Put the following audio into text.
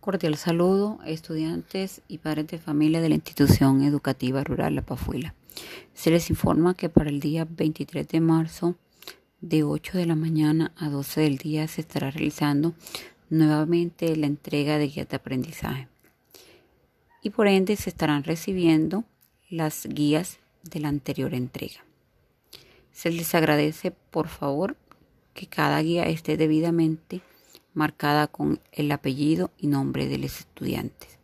Cordial saludo, estudiantes y padres de familia de la institución educativa rural La Pafuila. Se les informa que para el día 23 de marzo, de 8 de la mañana a 12 del día, se estará realizando nuevamente la entrega de guías de aprendizaje. Y por ende se estarán recibiendo las guías de la anterior entrega. Se les agradece, por favor, que cada guía esté debidamente marcada con el apellido y nombre de los estudiantes.